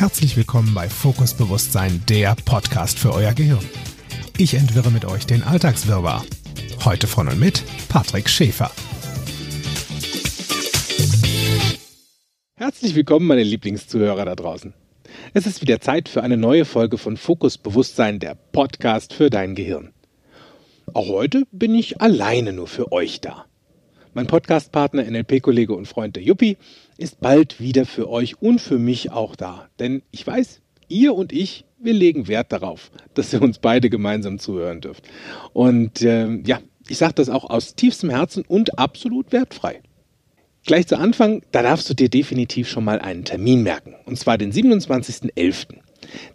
Herzlich willkommen bei Fokus Bewusstsein, der Podcast für euer Gehirn. Ich entwirre mit euch den Alltagswirrwarr. Heute von und mit Patrick Schäfer. Herzlich willkommen, meine Lieblingszuhörer da draußen. Es ist wieder Zeit für eine neue Folge von Fokus Bewusstsein, der Podcast für dein Gehirn. Auch heute bin ich alleine nur für euch da. Mein Podcastpartner, NLP-Kollege und Freund der Yuppie, ist bald wieder für euch und für mich auch da. Denn ich weiß, ihr und ich, wir legen Wert darauf, dass ihr uns beide gemeinsam zuhören dürft. Und äh, ja, ich sage das auch aus tiefstem Herzen und absolut wertfrei. Gleich zu Anfang, da darfst du dir definitiv schon mal einen Termin merken. Und zwar den 27.11.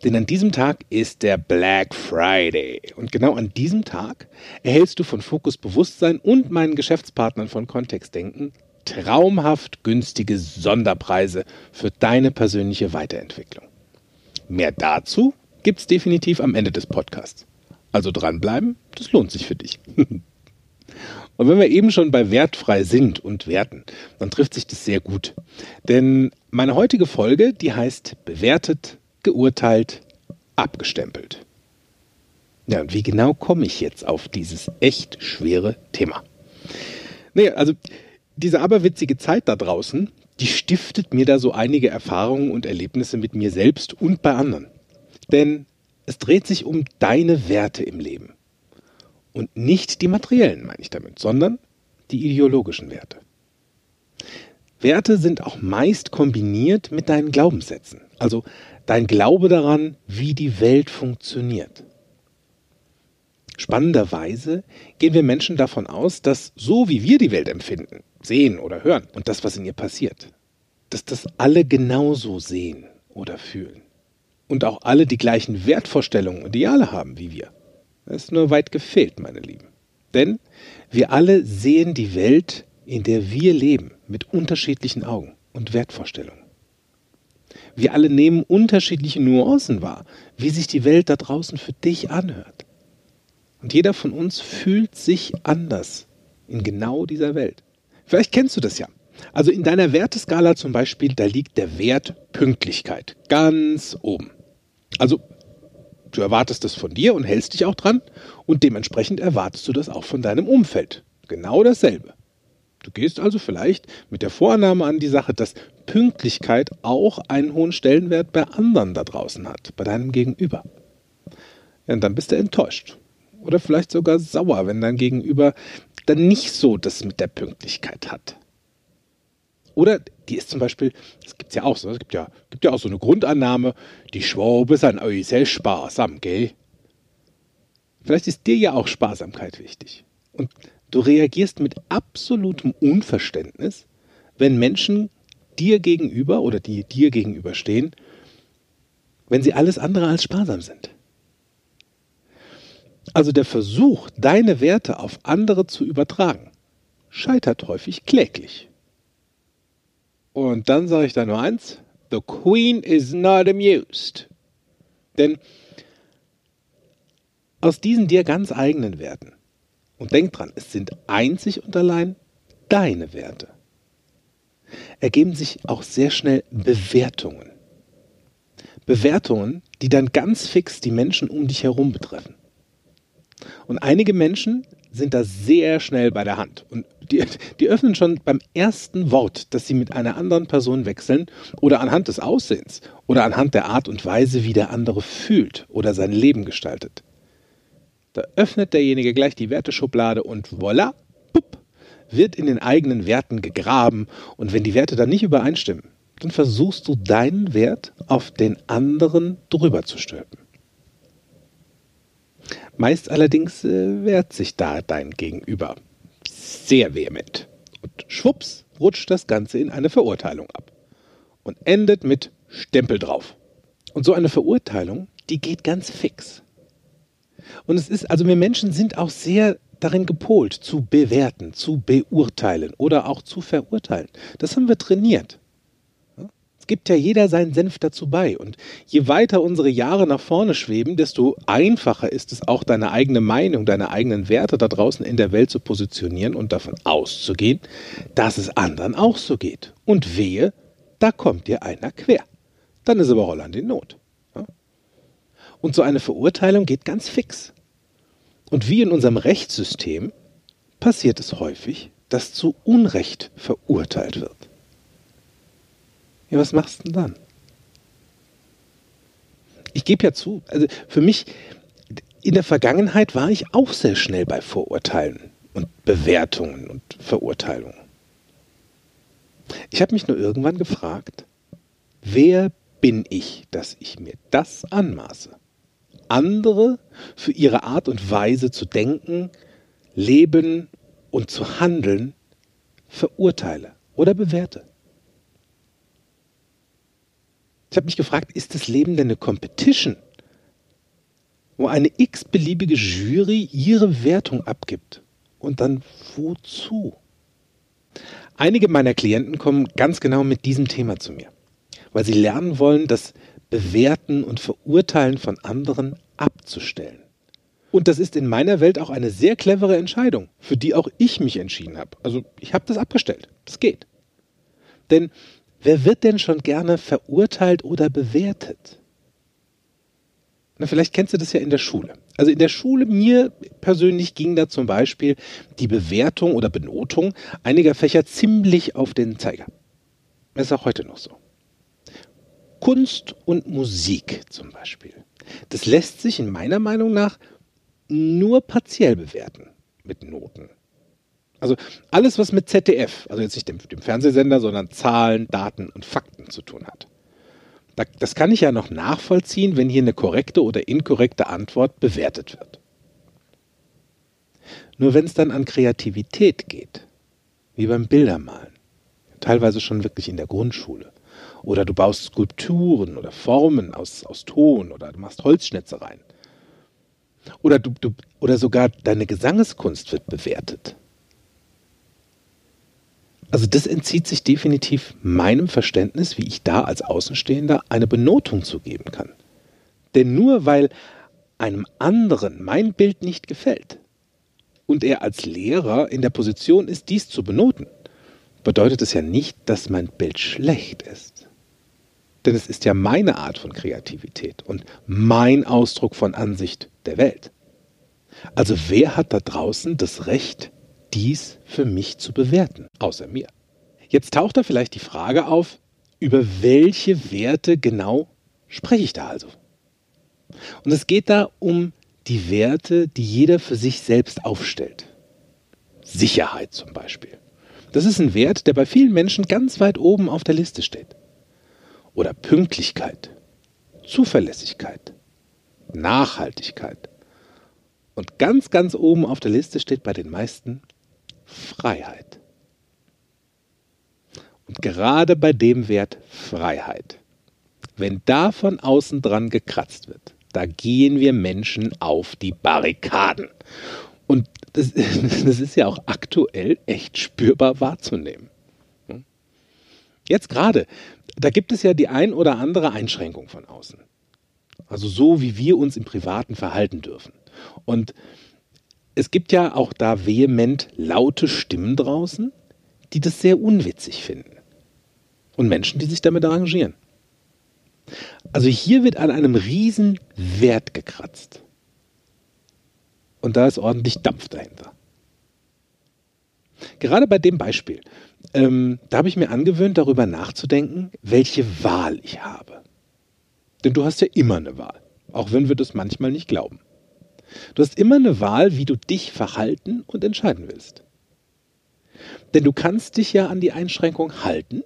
Denn an diesem Tag ist der Black Friday. Und genau an diesem Tag erhältst du von Fokus Bewusstsein und meinen Geschäftspartnern von Kontextdenken traumhaft günstige Sonderpreise für deine persönliche Weiterentwicklung. Mehr dazu gibt es definitiv am Ende des Podcasts. Also dranbleiben, das lohnt sich für dich. Und wenn wir eben schon bei wertfrei sind und werten, dann trifft sich das sehr gut. Denn meine heutige Folge, die heißt bewertet, geurteilt, abgestempelt. Ja, und wie genau komme ich jetzt auf dieses echt schwere Thema? Naja, also diese aberwitzige Zeit da draußen, die stiftet mir da so einige Erfahrungen und Erlebnisse mit mir selbst und bei anderen. Denn es dreht sich um deine Werte im Leben. Und nicht die materiellen, meine ich damit, sondern die ideologischen Werte. Werte sind auch meist kombiniert mit deinen Glaubenssätzen. Also dein Glaube daran, wie die Welt funktioniert. Spannenderweise gehen wir Menschen davon aus, dass so wie wir die Welt empfinden, sehen oder hören und das, was in ihr passiert, dass das alle genauso sehen oder fühlen. Und auch alle die gleichen Wertvorstellungen und Ideale haben wie wir. Das ist nur weit gefehlt, meine Lieben. Denn wir alle sehen die Welt, in der wir leben, mit unterschiedlichen Augen und Wertvorstellungen. Wir alle nehmen unterschiedliche Nuancen wahr, wie sich die Welt da draußen für dich anhört. Und jeder von uns fühlt sich anders in genau dieser Welt. Vielleicht kennst du das ja. Also in deiner Werteskala zum Beispiel, da liegt der Wert Pünktlichkeit ganz oben. Also du erwartest das von dir und hältst dich auch dran und dementsprechend erwartest du das auch von deinem Umfeld. Genau dasselbe. Du gehst also vielleicht mit der Vorannahme an die Sache, dass Pünktlichkeit auch einen hohen Stellenwert bei anderen da draußen hat, bei deinem Gegenüber. Ja, und dann bist du enttäuscht. Oder vielleicht sogar sauer, wenn dein Gegenüber dann nicht so das mit der Pünktlichkeit hat. Oder die ist zum Beispiel, das gibt es ja auch so, es gibt ja, gibt ja auch so eine Grundannahme, die Schwabe sind euch sehr sparsam, gell? Vielleicht ist dir ja auch Sparsamkeit wichtig. Und Du reagierst mit absolutem Unverständnis, wenn Menschen dir gegenüber oder die dir gegenüberstehen, wenn sie alles andere als sparsam sind. Also der Versuch, deine Werte auf andere zu übertragen, scheitert häufig kläglich. Und dann sage ich da nur eins, The Queen is not amused. Denn aus diesen dir ganz eigenen Werten und denk dran, es sind einzig und allein deine Werte. Ergeben sich auch sehr schnell Bewertungen. Bewertungen, die dann ganz fix die Menschen um dich herum betreffen. Und einige Menschen sind da sehr schnell bei der Hand. Und die, die öffnen schon beim ersten Wort, das sie mit einer anderen Person wechseln oder anhand des Aussehens oder anhand der Art und Weise, wie der andere fühlt oder sein Leben gestaltet. Da öffnet derjenige gleich die Werteschublade und voilà, pup, wird in den eigenen Werten gegraben. Und wenn die Werte dann nicht übereinstimmen, dann versuchst du deinen Wert auf den anderen drüber zu stülpen. Meist allerdings äh, wehrt sich da dein Gegenüber sehr vehement. Und schwupps rutscht das Ganze in eine Verurteilung ab. Und endet mit Stempel drauf. Und so eine Verurteilung, die geht ganz fix. Und es ist, also wir Menschen sind auch sehr darin gepolt, zu bewerten, zu beurteilen oder auch zu verurteilen. Das haben wir trainiert. Gibt ja jeder seinen Senf dazu bei. Und je weiter unsere Jahre nach vorne schweben, desto einfacher ist es auch, deine eigene Meinung, deine eigenen Werte da draußen in der Welt zu positionieren und davon auszugehen, dass es anderen auch so geht. Und wehe, da kommt dir einer quer. dann ist aber Holland in Not. Und so eine Verurteilung geht ganz fix. Und wie in unserem Rechtssystem passiert es häufig, dass zu Unrecht verurteilt wird. Ja, was machst du denn dann? Ich gebe ja zu, also für mich, in der Vergangenheit war ich auch sehr schnell bei Vorurteilen und Bewertungen und Verurteilungen. Ich habe mich nur irgendwann gefragt, wer bin ich, dass ich mir das anmaße? Andere für ihre Art und Weise zu denken, leben und zu handeln verurteile oder bewerte. Ich habe mich gefragt, ist das Leben denn eine Competition, wo eine x-beliebige Jury ihre Wertung abgibt? Und dann wozu? Einige meiner Klienten kommen ganz genau mit diesem Thema zu mir, weil sie lernen wollen, das Bewerten und Verurteilen von anderen abzustellen. Und das ist in meiner Welt auch eine sehr clevere Entscheidung, für die auch ich mich entschieden habe. Also ich habe das abgestellt. Das geht. Denn Wer wird denn schon gerne verurteilt oder bewertet? Na, vielleicht kennst du das ja in der Schule. Also in der Schule, mir persönlich ging da zum Beispiel die Bewertung oder Benotung einiger Fächer ziemlich auf den Zeiger. Das ist auch heute noch so. Kunst und Musik zum Beispiel. Das lässt sich in meiner Meinung nach nur partiell bewerten mit Noten. Also alles, was mit ZDF, also jetzt nicht dem, dem Fernsehsender, sondern Zahlen, Daten und Fakten zu tun hat. Das kann ich ja noch nachvollziehen, wenn hier eine korrekte oder inkorrekte Antwort bewertet wird. Nur wenn es dann an Kreativität geht, wie beim Bildermalen, teilweise schon wirklich in der Grundschule, oder du baust Skulpturen oder Formen aus, aus Ton oder du machst Holzschnitzereien, oder, du, du, oder sogar deine Gesangeskunst wird bewertet, also das entzieht sich definitiv meinem Verständnis, wie ich da als Außenstehender eine Benotung zu geben kann. Denn nur weil einem anderen mein Bild nicht gefällt und er als Lehrer in der Position ist, dies zu benoten, bedeutet es ja nicht, dass mein Bild schlecht ist. Denn es ist ja meine Art von Kreativität und mein Ausdruck von Ansicht der Welt. Also wer hat da draußen das Recht, dies für mich zu bewerten, außer mir. Jetzt taucht da vielleicht die Frage auf, über welche Werte genau spreche ich da also? Und es geht da um die Werte, die jeder für sich selbst aufstellt. Sicherheit zum Beispiel. Das ist ein Wert, der bei vielen Menschen ganz weit oben auf der Liste steht. Oder Pünktlichkeit, Zuverlässigkeit, Nachhaltigkeit. Und ganz, ganz oben auf der Liste steht bei den meisten Freiheit. Und gerade bei dem Wert Freiheit, wenn da von außen dran gekratzt wird, da gehen wir Menschen auf die Barrikaden. Und das, das ist ja auch aktuell echt spürbar wahrzunehmen. Jetzt gerade, da gibt es ja die ein oder andere Einschränkung von außen. Also so, wie wir uns im Privaten verhalten dürfen. Und es gibt ja auch da vehement laute Stimmen draußen, die das sehr unwitzig finden. Und Menschen, die sich damit arrangieren. Also hier wird an einem riesen Wert gekratzt. Und da ist ordentlich Dampf dahinter. Gerade bei dem Beispiel, ähm, da habe ich mir angewöhnt, darüber nachzudenken, welche Wahl ich habe. Denn du hast ja immer eine Wahl, auch wenn wir das manchmal nicht glauben. Du hast immer eine Wahl, wie du dich verhalten und entscheiden willst. Denn du kannst dich ja an die Einschränkung halten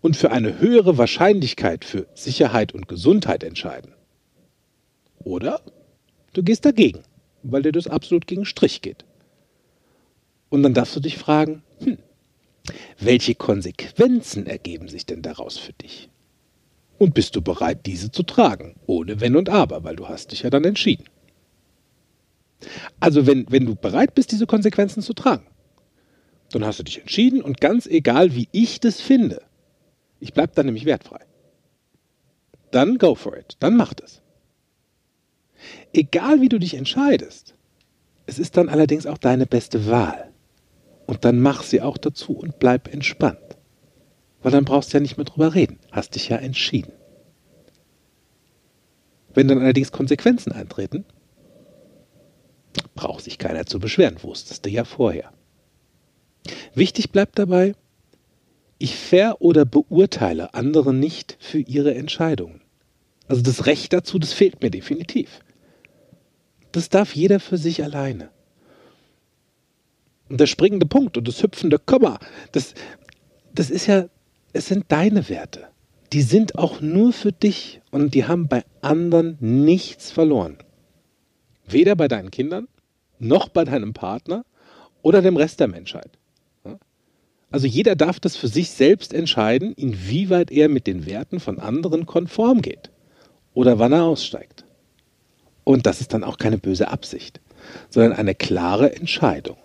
und für eine höhere Wahrscheinlichkeit für Sicherheit und Gesundheit entscheiden. Oder du gehst dagegen, weil dir das absolut gegen Strich geht. Und dann darfst du dich fragen, hm, welche Konsequenzen ergeben sich denn daraus für dich? Und bist du bereit, diese zu tragen, ohne Wenn und Aber, weil du hast dich ja dann entschieden. Also wenn, wenn du bereit bist, diese Konsequenzen zu tragen, dann hast du dich entschieden und ganz egal, wie ich das finde, ich bleibe dann nämlich wertfrei. Dann go for it, dann mach das. Egal wie du dich entscheidest, es ist dann allerdings auch deine beste Wahl. Und dann mach sie auch dazu und bleib entspannt. Weil dann brauchst du ja nicht mehr drüber reden, hast dich ja entschieden. Wenn dann allerdings Konsequenzen eintreten, braucht sich keiner zu beschweren, wusstest du ja vorher. Wichtig bleibt dabei, ich ver- oder beurteile andere nicht für ihre Entscheidungen. Also das Recht dazu, das fehlt mir definitiv. Das darf jeder für sich alleine. Und der springende Punkt und das hüpfende Komma, das, das ist ja, es sind deine Werte. Die sind auch nur für dich und die haben bei anderen nichts verloren. Weder bei deinen Kindern, noch bei deinem Partner oder dem Rest der Menschheit. Also jeder darf das für sich selbst entscheiden, inwieweit er mit den Werten von anderen konform geht oder wann er aussteigt. Und das ist dann auch keine böse Absicht, sondern eine klare Entscheidung.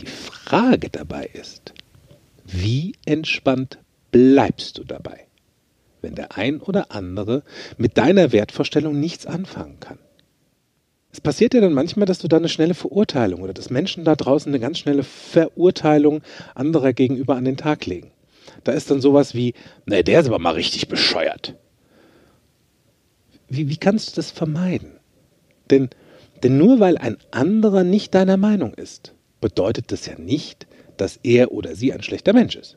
Die Frage dabei ist, wie entspannt bleibst du dabei, wenn der ein oder andere mit deiner Wertvorstellung nichts anfangen kann? Es passiert ja dann manchmal, dass du da eine schnelle Verurteilung oder dass Menschen da draußen eine ganz schnelle Verurteilung anderer gegenüber an den Tag legen. Da ist dann sowas wie, ne, der ist aber mal richtig bescheuert. Wie, wie kannst du das vermeiden? Denn, denn nur weil ein anderer nicht deiner Meinung ist, bedeutet das ja nicht, dass er oder sie ein schlechter Mensch ist.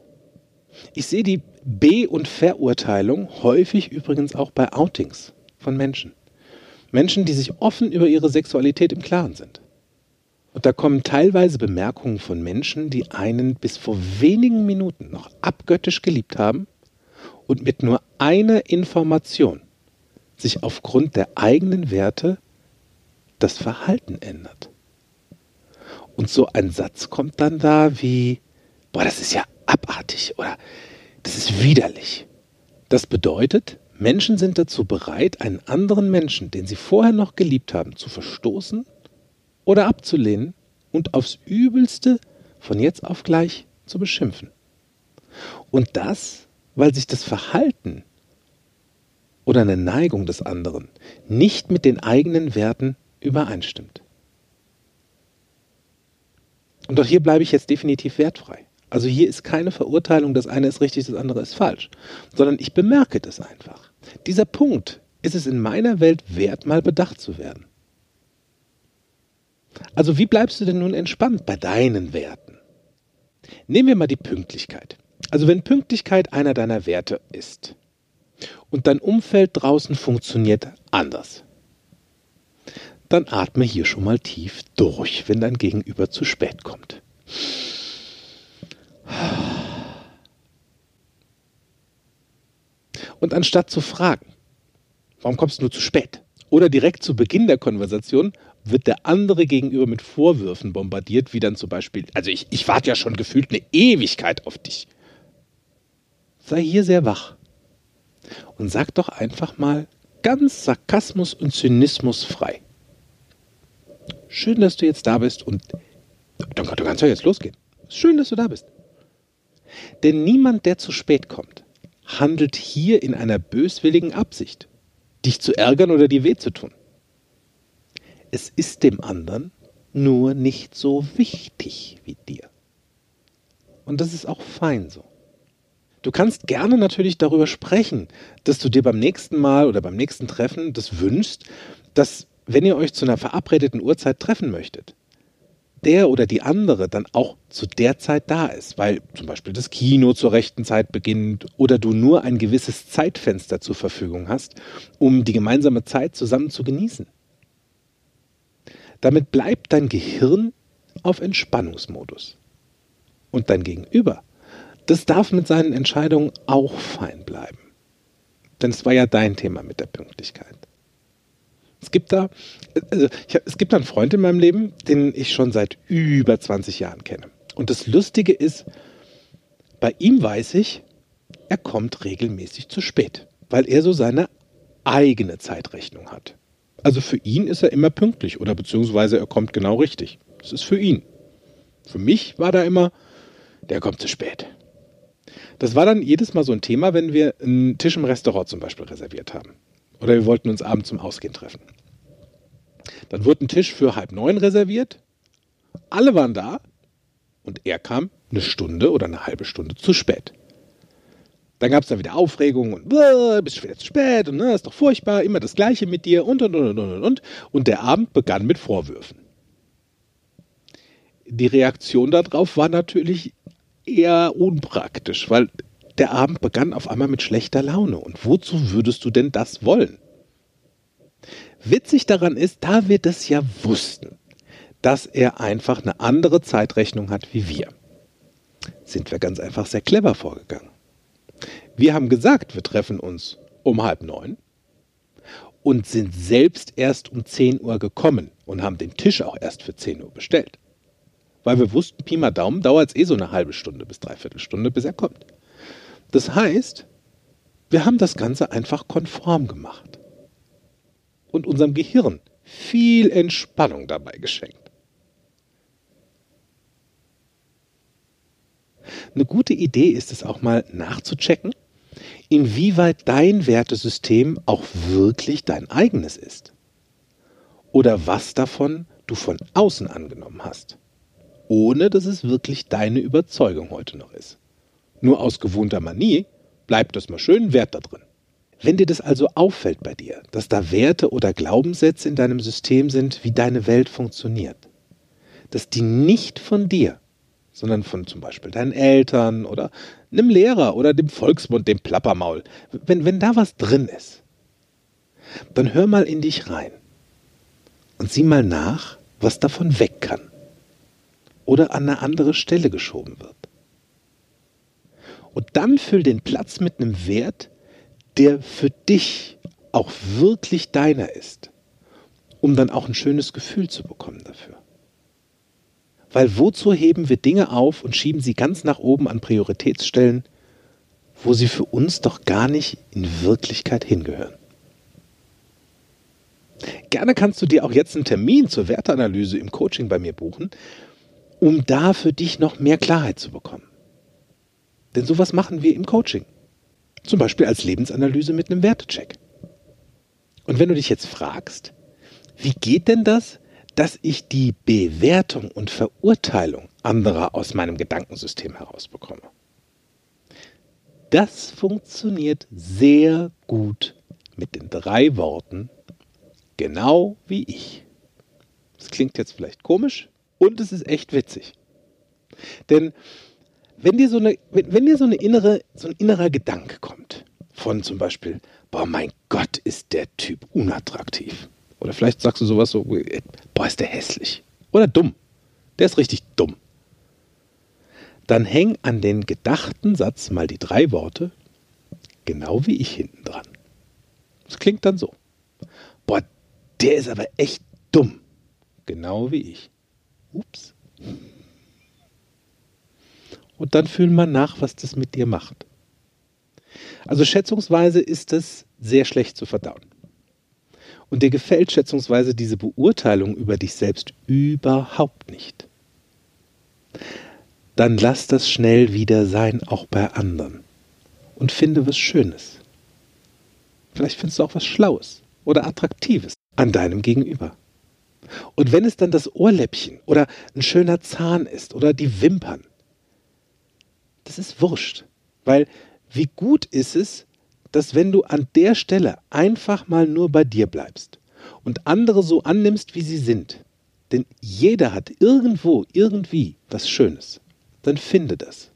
Ich sehe die Be- und Verurteilung häufig übrigens auch bei Outings von Menschen. Menschen, die sich offen über ihre Sexualität im Klaren sind. Und da kommen teilweise Bemerkungen von Menschen, die einen bis vor wenigen Minuten noch abgöttisch geliebt haben und mit nur einer Information sich aufgrund der eigenen Werte das Verhalten ändert. Und so ein Satz kommt dann da wie, boah, das ist ja abartig oder das ist widerlich. Das bedeutet, Menschen sind dazu bereit, einen anderen Menschen, den sie vorher noch geliebt haben, zu verstoßen oder abzulehnen und aufs Übelste von jetzt auf gleich zu beschimpfen. Und das, weil sich das Verhalten oder eine Neigung des anderen nicht mit den eigenen Werten übereinstimmt. Und auch hier bleibe ich jetzt definitiv wertfrei. Also hier ist keine Verurteilung, das eine ist richtig, das andere ist falsch, sondern ich bemerke das einfach. Dieser Punkt ist es in meiner Welt wert, mal bedacht zu werden. Also wie bleibst du denn nun entspannt bei deinen Werten? Nehmen wir mal die Pünktlichkeit. Also wenn Pünktlichkeit einer deiner Werte ist und dein Umfeld draußen funktioniert anders, dann atme hier schon mal tief durch, wenn dein Gegenüber zu spät kommt. Und anstatt zu fragen, warum kommst du nur zu spät? Oder direkt zu Beginn der Konversation wird der andere gegenüber mit Vorwürfen bombardiert, wie dann zum Beispiel, also ich, ich warte ja schon gefühlt eine Ewigkeit auf dich. Sei hier sehr wach und sag doch einfach mal ganz Sarkasmus und Zynismus frei. Schön, dass du jetzt da bist und dann kannst du jetzt losgehen. Schön, dass du da bist. Denn niemand, der zu spät kommt, handelt hier in einer böswilligen Absicht, dich zu ärgern oder dir weh zu tun. Es ist dem anderen nur nicht so wichtig wie dir. Und das ist auch fein so. Du kannst gerne natürlich darüber sprechen, dass du dir beim nächsten Mal oder beim nächsten Treffen das wünschst, dass, wenn ihr euch zu einer verabredeten Uhrzeit treffen möchtet, der oder die andere dann auch zu der Zeit da ist, weil zum Beispiel das Kino zur rechten Zeit beginnt oder du nur ein gewisses Zeitfenster zur Verfügung hast, um die gemeinsame Zeit zusammen zu genießen. Damit bleibt dein Gehirn auf Entspannungsmodus. Und dein Gegenüber, das darf mit seinen Entscheidungen auch fein bleiben. Denn es war ja dein Thema mit der Pünktlichkeit. Es gibt da, also ich, es gibt einen Freund in meinem Leben, den ich schon seit über 20 Jahren kenne. Und das Lustige ist, bei ihm weiß ich, er kommt regelmäßig zu spät, weil er so seine eigene Zeitrechnung hat. Also für ihn ist er immer pünktlich oder beziehungsweise er kommt genau richtig. Das ist für ihn. Für mich war da immer, der kommt zu spät. Das war dann jedes Mal so ein Thema, wenn wir einen Tisch im Restaurant zum Beispiel reserviert haben. Oder wir wollten uns abends zum Ausgehen treffen. Dann wurde ein Tisch für halb neun reserviert. Alle waren da und er kam eine Stunde oder eine halbe Stunde zu spät. Dann gab es dann wieder Aufregung und bist wieder zu spät und ne, ist doch furchtbar, immer das Gleiche mit dir und und und und und. Und der Abend begann mit Vorwürfen. Die Reaktion darauf war natürlich eher unpraktisch, weil der Abend begann auf einmal mit schlechter Laune. Und wozu würdest du denn das wollen? Witzig daran ist, da wir das ja wussten, dass er einfach eine andere Zeitrechnung hat wie wir, sind wir ganz einfach sehr clever vorgegangen. Wir haben gesagt, wir treffen uns um halb neun und sind selbst erst um 10 Uhr gekommen und haben den Tisch auch erst für 10 Uhr bestellt. Weil wir wussten, Pi mal Daumen dauert es eh so eine halbe Stunde bis dreiviertel Stunde, bis er kommt. Das heißt, wir haben das Ganze einfach konform gemacht und unserem Gehirn viel Entspannung dabei geschenkt. Eine gute Idee ist es auch mal nachzuchecken, inwieweit dein Wertesystem auch wirklich dein eigenes ist. Oder was davon du von außen angenommen hast, ohne dass es wirklich deine Überzeugung heute noch ist. Nur aus gewohnter Manie bleibt das mal schön Wert da drin. Wenn dir das also auffällt bei dir, dass da Werte oder Glaubenssätze in deinem System sind, wie deine Welt funktioniert, dass die nicht von dir, sondern von zum Beispiel deinen Eltern oder einem Lehrer oder dem Volksmund, dem Plappermaul, wenn, wenn da was drin ist, dann hör mal in dich rein und sieh mal nach, was davon weg kann oder an eine andere Stelle geschoben wird. Und dann füll den Platz mit einem Wert, der für dich auch wirklich deiner ist, um dann auch ein schönes Gefühl zu bekommen dafür. Weil wozu heben wir Dinge auf und schieben sie ganz nach oben an Prioritätsstellen, wo sie für uns doch gar nicht in Wirklichkeit hingehören? Gerne kannst du dir auch jetzt einen Termin zur Werteanalyse im Coaching bei mir buchen, um da für dich noch mehr Klarheit zu bekommen. Denn sowas machen wir im Coaching. Zum Beispiel als Lebensanalyse mit einem Wertecheck. Und wenn du dich jetzt fragst, wie geht denn das, dass ich die Bewertung und Verurteilung anderer aus meinem Gedankensystem herausbekomme? Das funktioniert sehr gut mit den drei Worten genau wie ich. Das klingt jetzt vielleicht komisch und es ist echt witzig. Denn wenn dir so eine, wenn, wenn dir so eine innere, so ein innerer Gedanke kommt, von zum Beispiel, boah, mein Gott, ist der Typ unattraktiv. Oder vielleicht sagst du sowas so, boah, ist der hässlich. Oder dumm. Der ist richtig dumm. Dann häng an den gedachten Satz mal die drei Worte, genau wie ich hinten dran. Das klingt dann so. Boah, der ist aber echt dumm. Genau wie ich. Ups und dann fühl mal nach, was das mit dir macht. Also schätzungsweise ist es sehr schlecht zu verdauen. Und dir gefällt schätzungsweise diese Beurteilung über dich selbst überhaupt nicht. Dann lass das schnell wieder sein, auch bei anderen. Und finde was Schönes. Vielleicht findest du auch was Schlaues oder Attraktives an deinem Gegenüber. Und wenn es dann das Ohrläppchen oder ein schöner Zahn ist oder die Wimpern, das ist wurscht. Weil wie gut ist es, dass wenn du an der Stelle einfach mal nur bei dir bleibst und andere so annimmst, wie sie sind, denn jeder hat irgendwo, irgendwie was Schönes, dann finde das.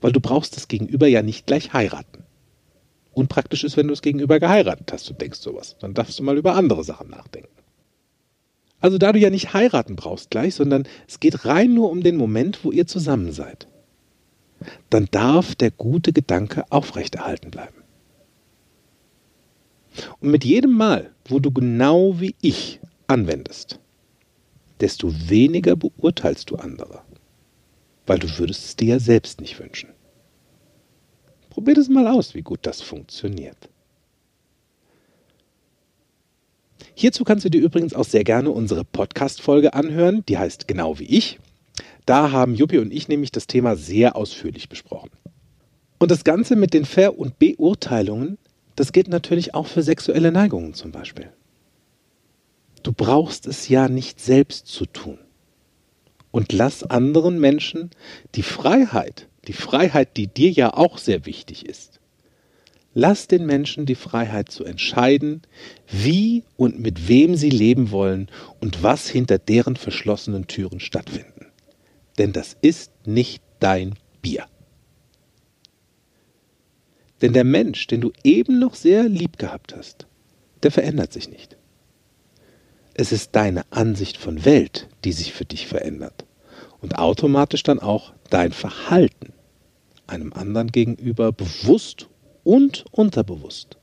Weil du brauchst das Gegenüber ja nicht gleich heiraten. Unpraktisch ist, wenn du das Gegenüber geheiratet hast und denkst sowas. Dann darfst du mal über andere Sachen nachdenken. Also da du ja nicht heiraten brauchst gleich, sondern es geht rein nur um den Moment, wo ihr zusammen seid dann darf der gute Gedanke aufrechterhalten bleiben. Und mit jedem Mal, wo du genau wie ich anwendest, desto weniger beurteilst du andere, weil du würdest es dir ja selbst nicht wünschen. Probier das mal aus, wie gut das funktioniert. Hierzu kannst du dir übrigens auch sehr gerne unsere Podcast-Folge anhören, die heißt Genau wie ich. Da haben Juppie und ich nämlich das Thema sehr ausführlich besprochen. Und das Ganze mit den Ver- und Beurteilungen, das geht natürlich auch für sexuelle Neigungen zum Beispiel. Du brauchst es ja nicht selbst zu tun. Und lass anderen Menschen die Freiheit, die Freiheit, die dir ja auch sehr wichtig ist, Lass den Menschen die Freiheit zu entscheiden, wie und mit wem sie leben wollen und was hinter deren verschlossenen Türen stattfinden. Denn das ist nicht dein Bier. Denn der Mensch, den du eben noch sehr lieb gehabt hast, der verändert sich nicht. Es ist deine Ansicht von Welt, die sich für dich verändert und automatisch dann auch dein Verhalten einem anderen gegenüber bewusst und unterbewusst.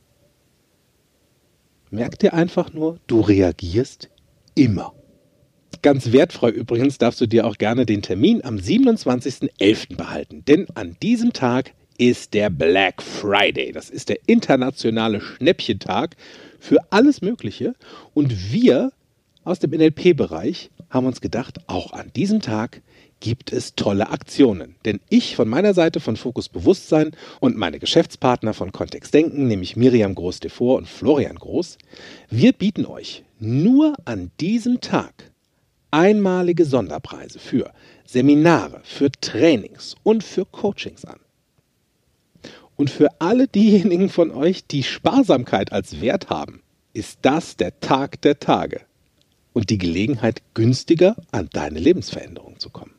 Merk dir einfach nur, du reagierst immer. Ganz wertfrei übrigens darfst du dir auch gerne den Termin am 27.11. behalten, denn an diesem Tag ist der Black Friday. Das ist der internationale Schnäppchentag für alles Mögliche und wir aus dem NLP-Bereich haben uns gedacht, auch an diesem Tag gibt es tolle Aktionen. Denn ich von meiner Seite von Fokus Bewusstsein und meine Geschäftspartner von Kontext Denken, nämlich Miriam Groß-Devor und Florian Groß, wir bieten euch nur an diesem Tag einmalige Sonderpreise für Seminare, für Trainings und für Coachings an. Und für alle diejenigen von euch, die Sparsamkeit als Wert haben, ist das der Tag der Tage und die Gelegenheit, günstiger an deine Lebensveränderung zu kommen.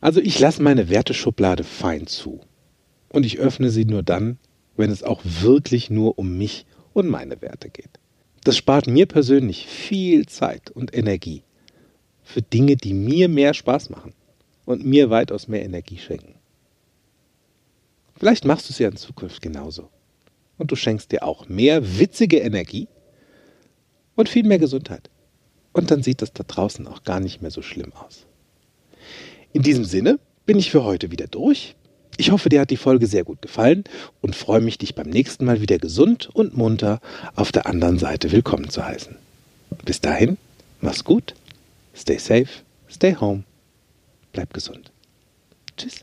Also ich lasse meine Werteschublade fein zu. Und ich öffne sie nur dann, wenn es auch wirklich nur um mich und meine Werte geht. Das spart mir persönlich viel Zeit und Energie für Dinge, die mir mehr Spaß machen und mir weitaus mehr Energie schenken. Vielleicht machst du es ja in Zukunft genauso. Und du schenkst dir auch mehr witzige Energie und viel mehr Gesundheit. Und dann sieht das da draußen auch gar nicht mehr so schlimm aus. In diesem Sinne bin ich für heute wieder durch. Ich hoffe, dir hat die Folge sehr gut gefallen und freue mich, dich beim nächsten Mal wieder gesund und munter auf der anderen Seite willkommen zu heißen. Bis dahin, mach's gut, stay safe, stay home, bleib gesund. Tschüss.